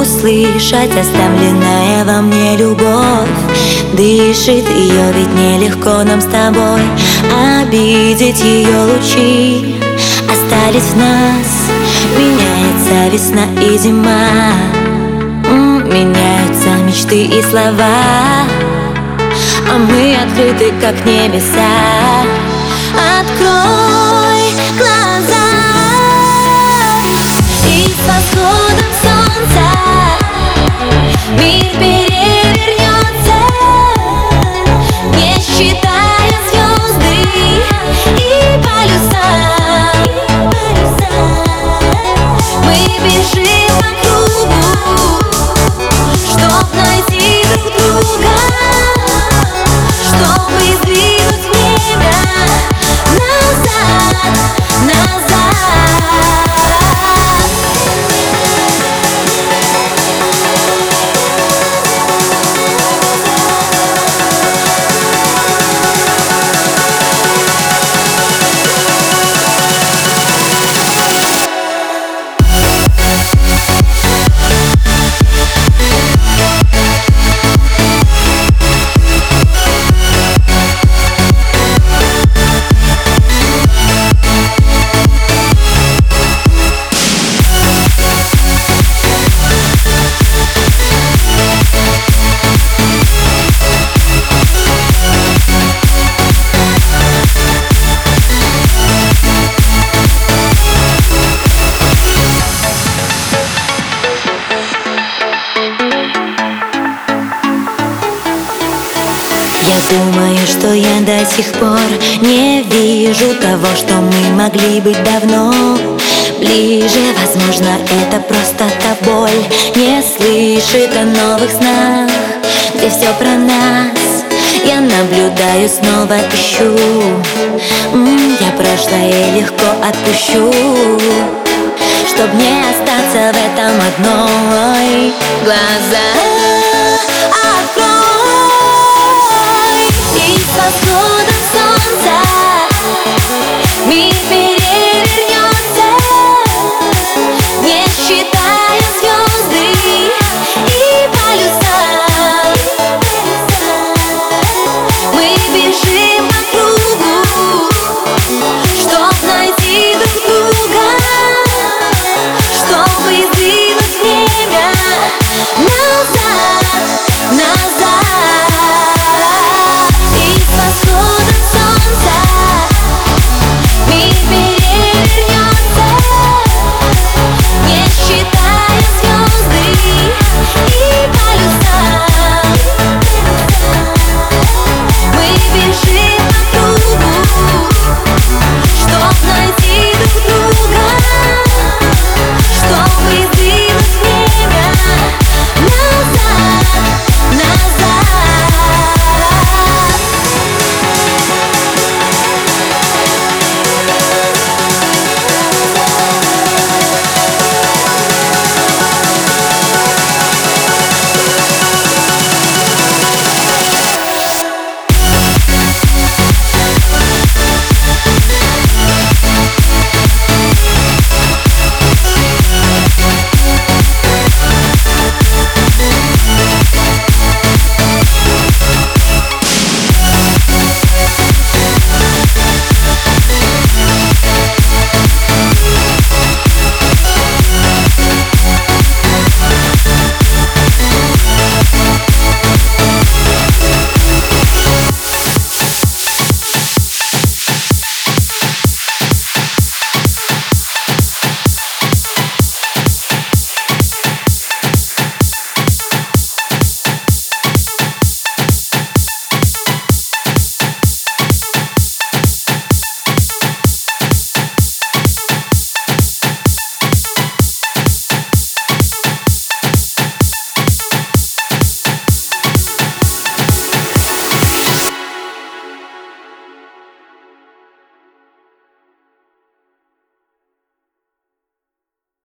услышать оставленная во мне любовь. Дышит ее, ведь нелегко нам с тобой. Обидеть ее лучи Остались в нас. Меняется весна и зима. Меняются мечты и слова. А мы открыты, как небеса. Открой глаза И с восходом Я думаю, что я до сих пор не вижу того, что мы могли быть давно. Ближе, возможно, это просто та боль Не слышит о новых снах, где все про нас. Я наблюдаю, снова ищу. М, Я прошлое легко отпущу Чтоб не остаться в этом одной. Глаза открой